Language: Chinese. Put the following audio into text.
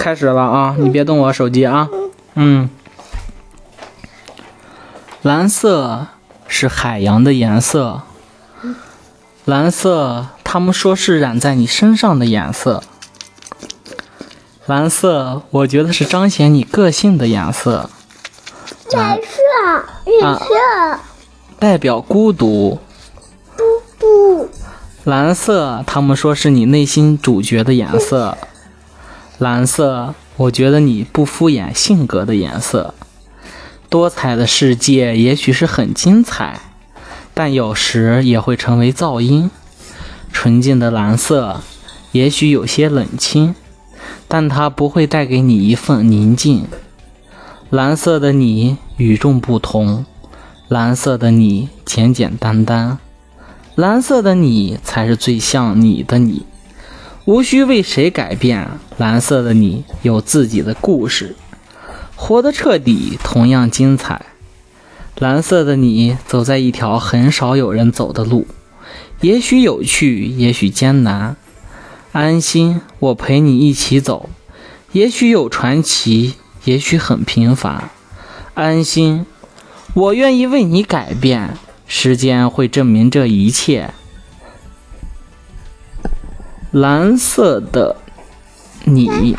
开始了啊！你别动我手机啊。嗯，蓝色是海洋的颜色。蓝色，他们说是染在你身上的颜色。蓝色，我觉得是彰显你个性的颜色。蓝色，绿色，代表孤独。不不，蓝色，他们说是你内心主角的颜色。蓝色，我觉得你不敷衍性格的颜色。多彩的世界也许是很精彩，但有时也会成为噪音。纯净的蓝色，也许有些冷清，但它不会带给你一份宁静。蓝色的你与众不同，蓝色的你简简单单，蓝色的你才是最像你的你。无需为谁改变，蓝色的你有自己的故事，活得彻底，同样精彩。蓝色的你走在一条很少有人走的路，也许有趣，也许艰难。安心，我陪你一起走，也许有传奇，也许很平凡。安心，我愿意为你改变，时间会证明这一切。蓝色的你